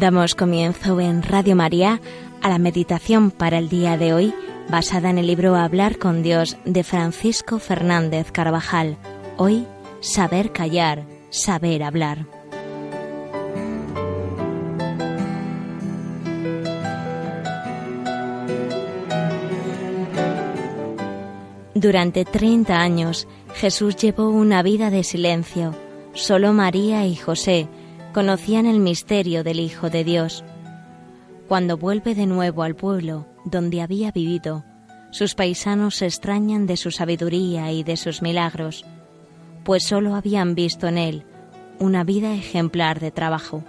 Damos comienzo en Radio María a la meditación para el día de hoy, basada en el libro Hablar con Dios de Francisco Fernández Carvajal. Hoy, saber callar, saber hablar. Durante 30 años, Jesús llevó una vida de silencio. Solo María y José conocían el misterio del Hijo de Dios. Cuando vuelve de nuevo al pueblo donde había vivido, sus paisanos se extrañan de su sabiduría y de sus milagros, pues sólo habían visto en él una vida ejemplar de trabajo.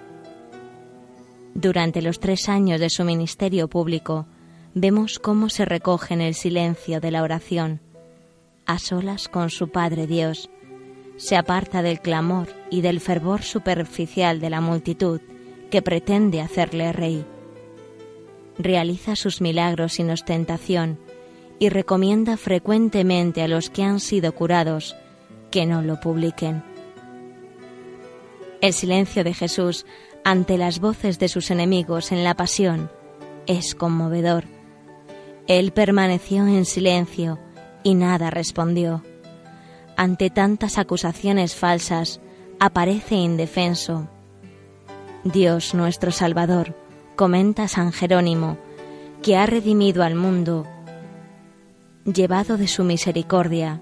Durante los tres años de su ministerio público, vemos cómo se recoge en el silencio de la oración, a solas con su Padre Dios, se aparta del clamor y del fervor superficial de la multitud que pretende hacerle rey. Realiza sus milagros sin ostentación y recomienda frecuentemente a los que han sido curados que no lo publiquen. El silencio de Jesús ante las voces de sus enemigos en la pasión es conmovedor. Él permaneció en silencio y nada respondió. Ante tantas acusaciones falsas, aparece indefenso. Dios nuestro Salvador, comenta San Jerónimo, que ha redimido al mundo, llevado de su misericordia,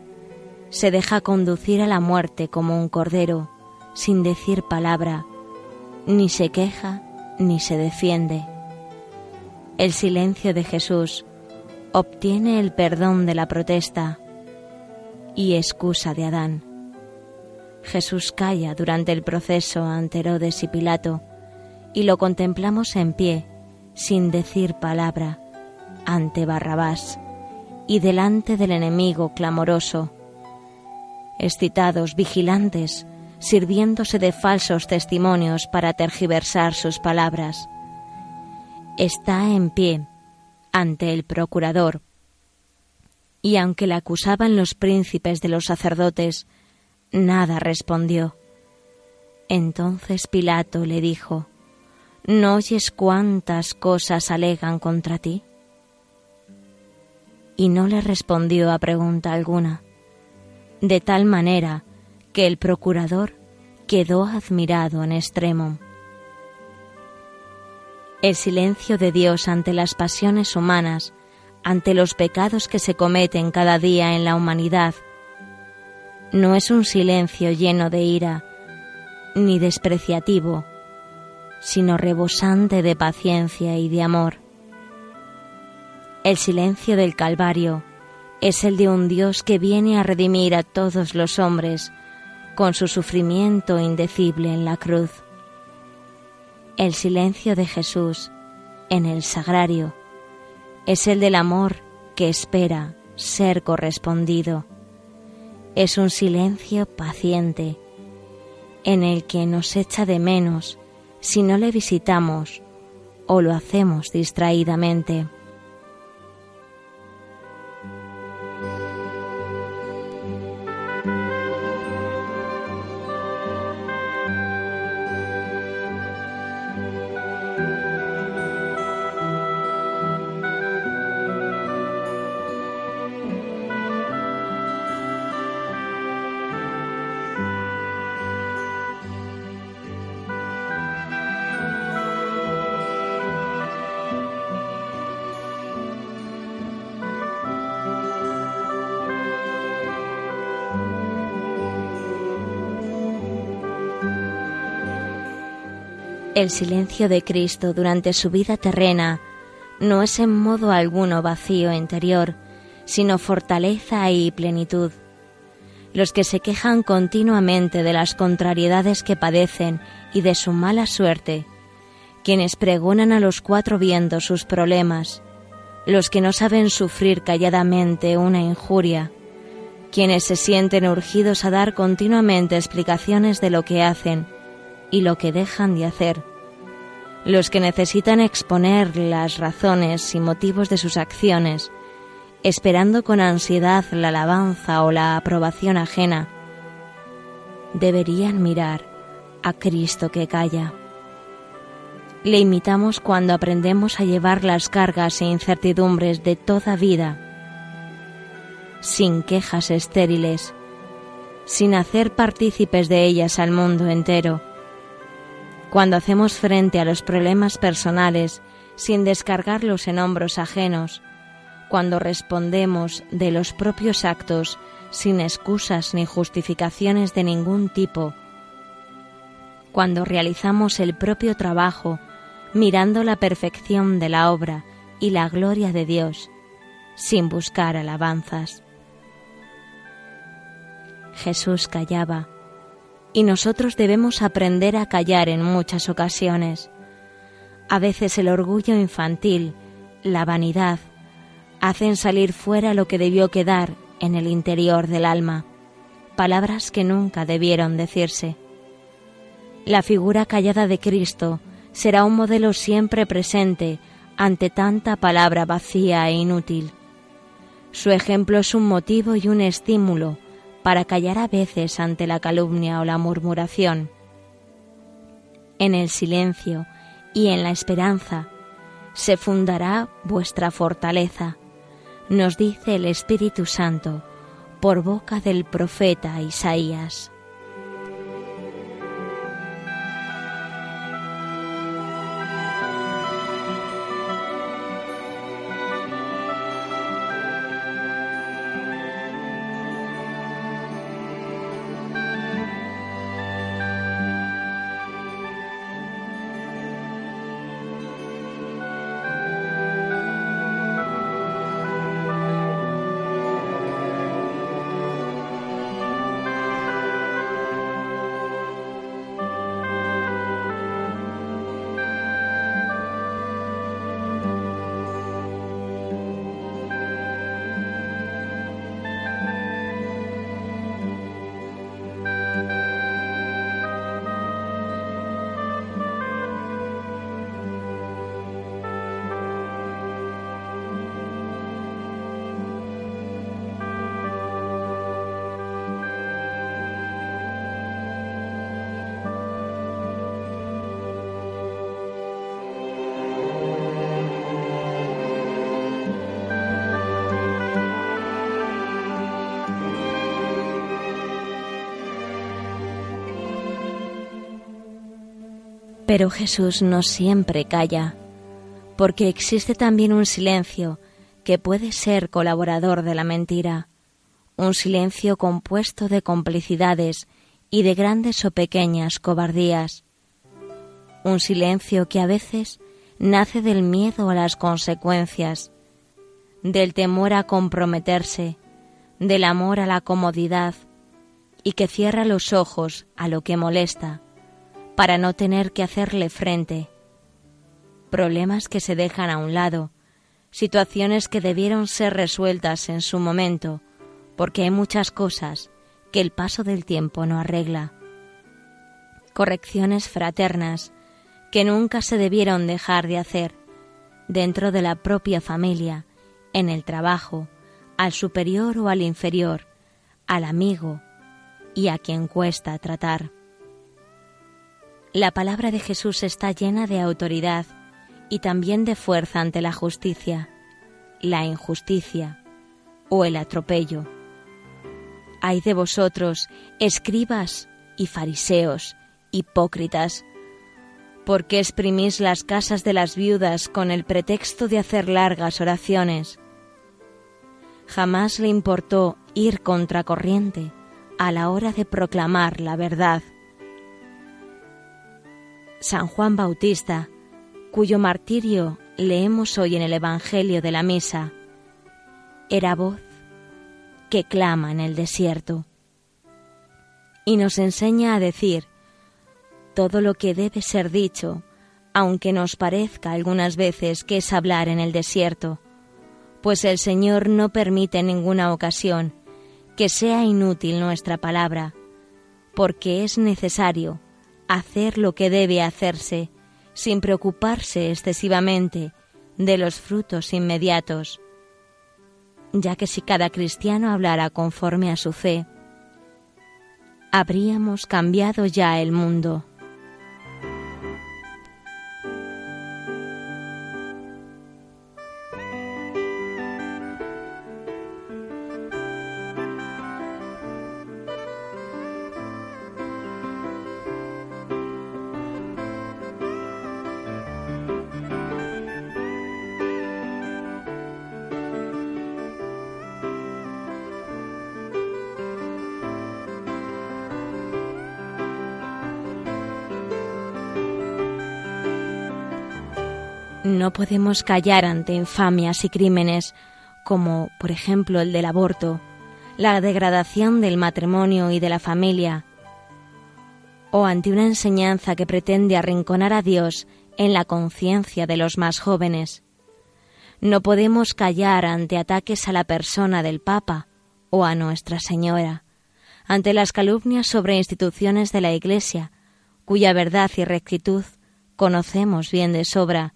se deja conducir a la muerte como un cordero, sin decir palabra, ni se queja ni se defiende. El silencio de Jesús obtiene el perdón de la protesta y excusa de Adán. Jesús calla durante el proceso ante Herodes y Pilato y lo contemplamos en pie, sin decir palabra, ante Barrabás y delante del enemigo clamoroso. Excitados, vigilantes, sirviéndose de falsos testimonios para tergiversar sus palabras. Está en pie ante el procurador. Y aunque la acusaban los príncipes de los sacerdotes, nada respondió. Entonces Pilato le dijo, ¿No oyes cuántas cosas alegan contra ti? Y no le respondió a pregunta alguna, de tal manera que el procurador quedó admirado en extremo. El silencio de Dios ante las pasiones humanas, ante los pecados que se cometen cada día en la humanidad, no es un silencio lleno de ira ni despreciativo, sino rebosante de paciencia y de amor. El silencio del Calvario es el de un Dios que viene a redimir a todos los hombres con su sufrimiento indecible en la cruz el silencio de Jesús en el sagrario es el del amor que espera ser correspondido. Es un silencio paciente en el que nos echa de menos si no le visitamos o lo hacemos distraídamente. El silencio de Cristo durante su vida terrena no es en modo alguno vacío interior, sino fortaleza y plenitud. Los que se quejan continuamente de las contrariedades que padecen y de su mala suerte, quienes pregonan a los cuatro vientos sus problemas, los que no saben sufrir calladamente una injuria, quienes se sienten urgidos a dar continuamente explicaciones de lo que hacen y lo que dejan de hacer, los que necesitan exponer las razones y motivos de sus acciones, esperando con ansiedad la alabanza o la aprobación ajena, deberían mirar a Cristo que calla. Le imitamos cuando aprendemos a llevar las cargas e incertidumbres de toda vida, sin quejas estériles, sin hacer partícipes de ellas al mundo entero. Cuando hacemos frente a los problemas personales sin descargarlos en hombros ajenos, cuando respondemos de los propios actos sin excusas ni justificaciones de ningún tipo, cuando realizamos el propio trabajo mirando la perfección de la obra y la gloria de Dios, sin buscar alabanzas. Jesús callaba, y nosotros debemos aprender a callar en muchas ocasiones. A veces el orgullo infantil, la vanidad, hacen salir fuera lo que debió quedar en el interior del alma, palabras que nunca debieron decirse. La figura callada de Cristo será un modelo siempre presente ante tanta palabra vacía e inútil. Su ejemplo es un motivo y un estímulo para callar a veces ante la calumnia o la murmuración. En el silencio y en la esperanza se fundará vuestra fortaleza nos dice el Espíritu Santo por boca del profeta Isaías. Pero Jesús no siempre calla, porque existe también un silencio que puede ser colaborador de la mentira, un silencio compuesto de complicidades y de grandes o pequeñas cobardías, un silencio que a veces nace del miedo a las consecuencias, del temor a comprometerse, del amor a la comodidad, y que cierra los ojos a lo que molesta, para no tener que hacerle frente. Problemas que se dejan a un lado, situaciones que debieron ser resueltas en su momento, porque hay muchas cosas que el paso del tiempo no arregla. Correcciones fraternas que nunca se debieron dejar de hacer dentro de la propia familia, en el trabajo, al superior o al inferior, al amigo y a quien cuesta tratar. La palabra de Jesús está llena de autoridad y también de fuerza ante la justicia, la injusticia o el atropello. Hay de vosotros, escribas y fariseos, hipócritas, porque exprimís las casas de las viudas con el pretexto de hacer largas oraciones. Jamás le importó ir contracorriente a la hora de proclamar la verdad San Juan Bautista, cuyo martirio leemos hoy en el Evangelio de la Misa, era voz que clama en el desierto y nos enseña a decir todo lo que debe ser dicho, aunque nos parezca algunas veces que es hablar en el desierto, pues el Señor no permite en ninguna ocasión que sea inútil nuestra palabra, porque es necesario hacer lo que debe hacerse, sin preocuparse excesivamente de los frutos inmediatos, ya que si cada cristiano hablara conforme a su fe, habríamos cambiado ya el mundo. No podemos callar ante infamias y crímenes como, por ejemplo, el del aborto, la degradación del matrimonio y de la familia, o ante una enseñanza que pretende arrinconar a Dios en la conciencia de los más jóvenes. No podemos callar ante ataques a la persona del Papa o a Nuestra Señora, ante las calumnias sobre instituciones de la Iglesia, cuya verdad y rectitud conocemos bien de sobra.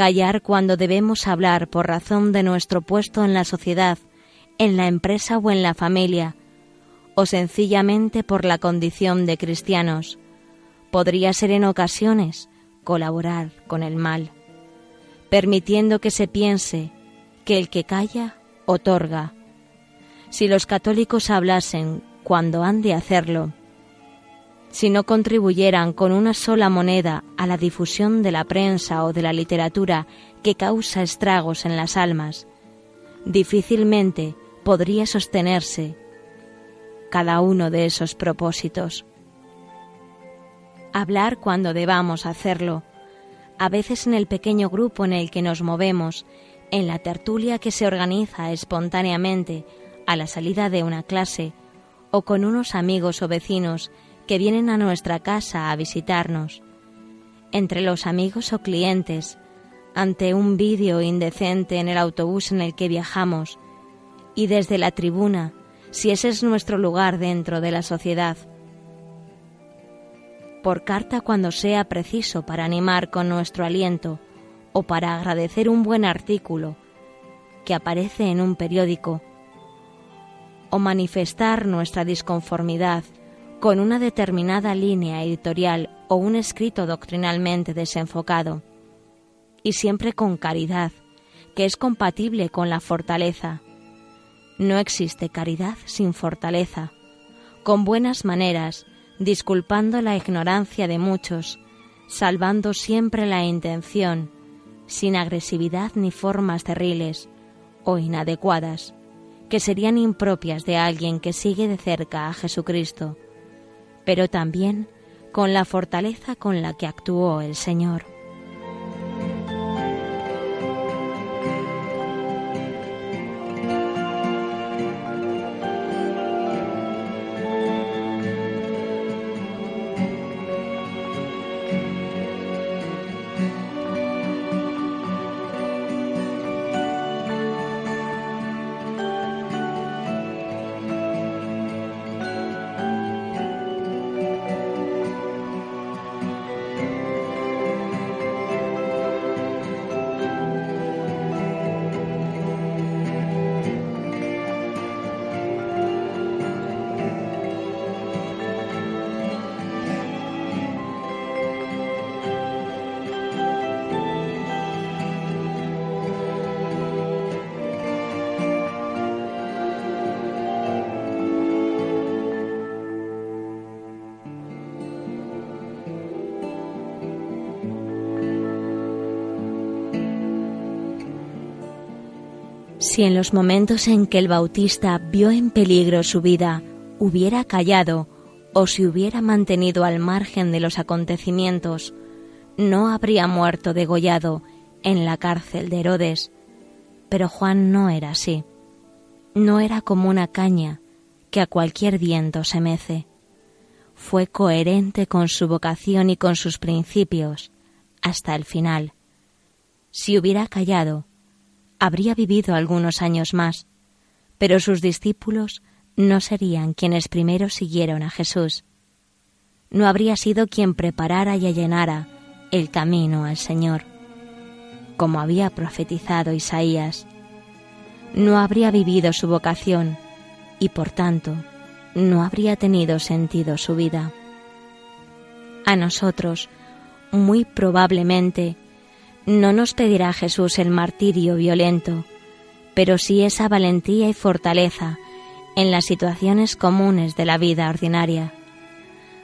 Callar cuando debemos hablar por razón de nuestro puesto en la sociedad, en la empresa o en la familia, o sencillamente por la condición de cristianos. Podría ser en ocasiones colaborar con el mal, permitiendo que se piense que el que calla otorga. Si los católicos hablasen cuando han de hacerlo, si no contribuyeran con una sola moneda a la difusión de la prensa o de la literatura que causa estragos en las almas, difícilmente podría sostenerse cada uno de esos propósitos. Hablar cuando debamos hacerlo, a veces en el pequeño grupo en el que nos movemos, en la tertulia que se organiza espontáneamente a la salida de una clase o con unos amigos o vecinos que vienen a nuestra casa a visitarnos, entre los amigos o clientes, ante un vídeo indecente en el autobús en el que viajamos y desde la tribuna si ese es nuestro lugar dentro de la sociedad. Por carta cuando sea preciso para animar con nuestro aliento o para agradecer un buen artículo que aparece en un periódico o manifestar nuestra disconformidad con una determinada línea editorial o un escrito doctrinalmente desenfocado, y siempre con caridad, que es compatible con la fortaleza, no existe caridad sin fortaleza. Con buenas maneras, disculpando la ignorancia de muchos, salvando siempre la intención, sin agresividad ni formas terribles o inadecuadas, que serían impropias de alguien que sigue de cerca a Jesucristo, pero también con la fortaleza con la que actuó el Señor. Si en los momentos en que el Bautista vio en peligro su vida hubiera callado o si hubiera mantenido al margen de los acontecimientos, no habría muerto degollado en la cárcel de Herodes. Pero Juan no era así. No era como una caña que a cualquier viento se mece. Fue coherente con su vocación y con sus principios hasta el final. Si hubiera callado, habría vivido algunos años más, pero sus discípulos no serían quienes primero siguieron a Jesús. No habría sido quien preparara y allanara el camino al Señor, como había profetizado Isaías. No habría vivido su vocación y por tanto no habría tenido sentido su vida. A nosotros, muy probablemente, no nos pedirá Jesús el martirio violento, pero sí esa valentía y fortaleza en las situaciones comunes de la vida ordinaria,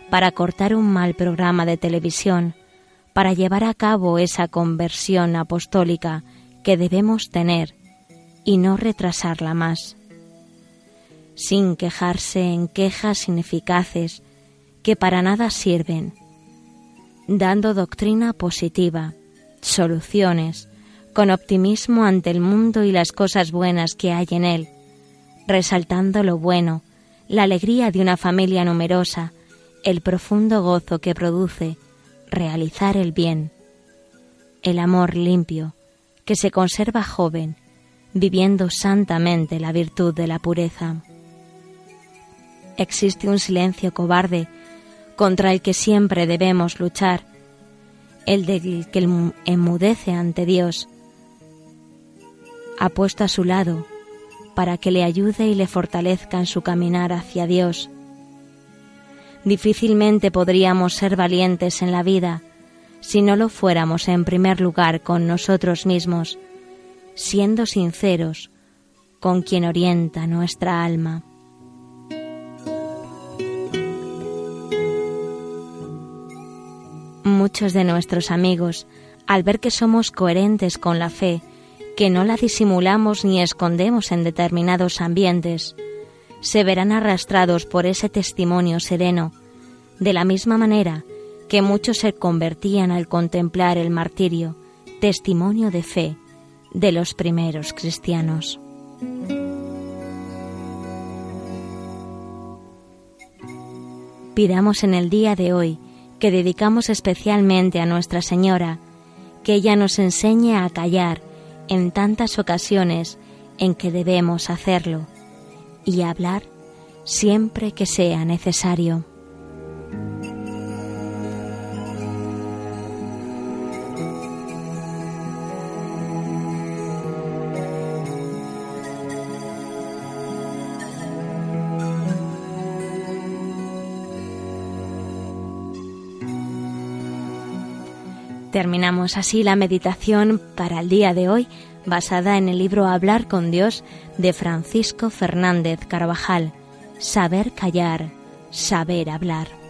para cortar un mal programa de televisión, para llevar a cabo esa conversión apostólica que debemos tener y no retrasarla más, sin quejarse en quejas ineficaces que para nada sirven, dando doctrina positiva, soluciones, con optimismo ante el mundo y las cosas buenas que hay en él, resaltando lo bueno, la alegría de una familia numerosa, el profundo gozo que produce realizar el bien, el amor limpio, que se conserva joven, viviendo santamente la virtud de la pureza. Existe un silencio cobarde contra el que siempre debemos luchar, el del que enmudece ante Dios. Ha puesto a su lado para que le ayude y le fortalezca en su caminar hacia Dios. Difícilmente podríamos ser valientes en la vida si no lo fuéramos en primer lugar con nosotros mismos, siendo sinceros con quien orienta nuestra alma. Muchos de nuestros amigos, al ver que somos coherentes con la fe, que no la disimulamos ni escondemos en determinados ambientes, se verán arrastrados por ese testimonio sereno, de la misma manera que muchos se convertían al contemplar el martirio, testimonio de fe de los primeros cristianos. Pidamos en el día de hoy, que dedicamos especialmente a Nuestra Señora, que ella nos enseñe a callar en tantas ocasiones en que debemos hacerlo y a hablar siempre que sea necesario. Terminamos así la meditación para el día de hoy basada en el libro Hablar con Dios de Francisco Fernández Carvajal. Saber callar, saber hablar.